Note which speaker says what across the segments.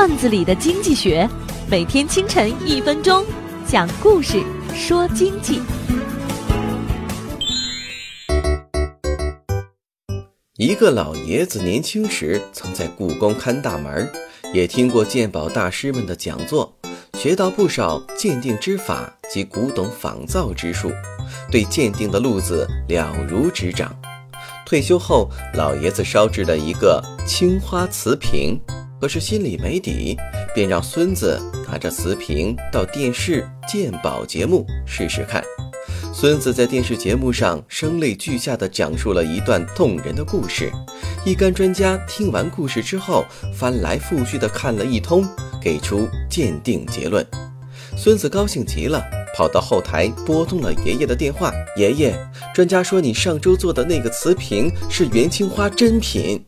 Speaker 1: 段子里的经济学，每天清晨一分钟，讲故事说经济。
Speaker 2: 一个老爷子年轻时曾在故宫看大门，也听过鉴宝大师们的讲座，学到不少鉴定之法及古董仿造之术，对鉴定的路子了如指掌。退休后，老爷子烧制了一个青花瓷瓶，可是心里没底，便让孙子拿着瓷瓶到电视鉴宝节目试试看。孙子在电视节目上声泪俱下地讲述了一段动人的故事。一干专家听完故事之后，翻来覆去地看了一通，给出鉴定结论。孙子高兴极了。跑到后台拨通了爷爷的电话。爷爷，专家说你上周做的那个瓷瓶是元青花真品。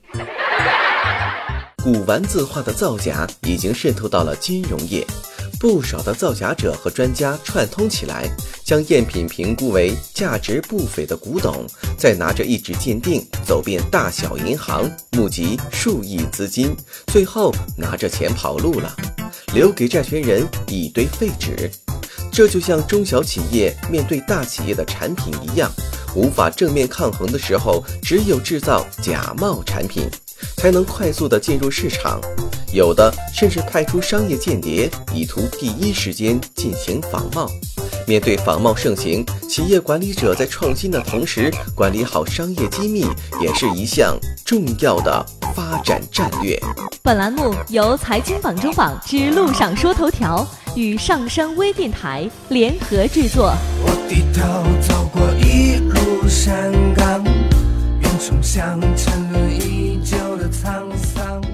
Speaker 2: 古玩字画的造假已经渗透到了金融业，不少的造假者和专家串通起来，将赝品评估为价值不菲的古董，再拿着一纸鉴定走遍大小银行，募集数亿资金，最后拿着钱跑路了，留给债权人一堆废纸。这就像中小企业面对大企业的产品一样，无法正面抗衡的时候，只有制造假冒产品，才能快速的进入市场。有的甚至派出商业间谍，以图第一时间进行仿冒。面对仿冒盛行，企业管理者在创新的同时，管理好商业机密，也是一项重要的发展战略。
Speaker 1: 本栏目由财经榜中榜之路上说头条。与上山微电台联合制作。
Speaker 3: 我低头走过一沧桑。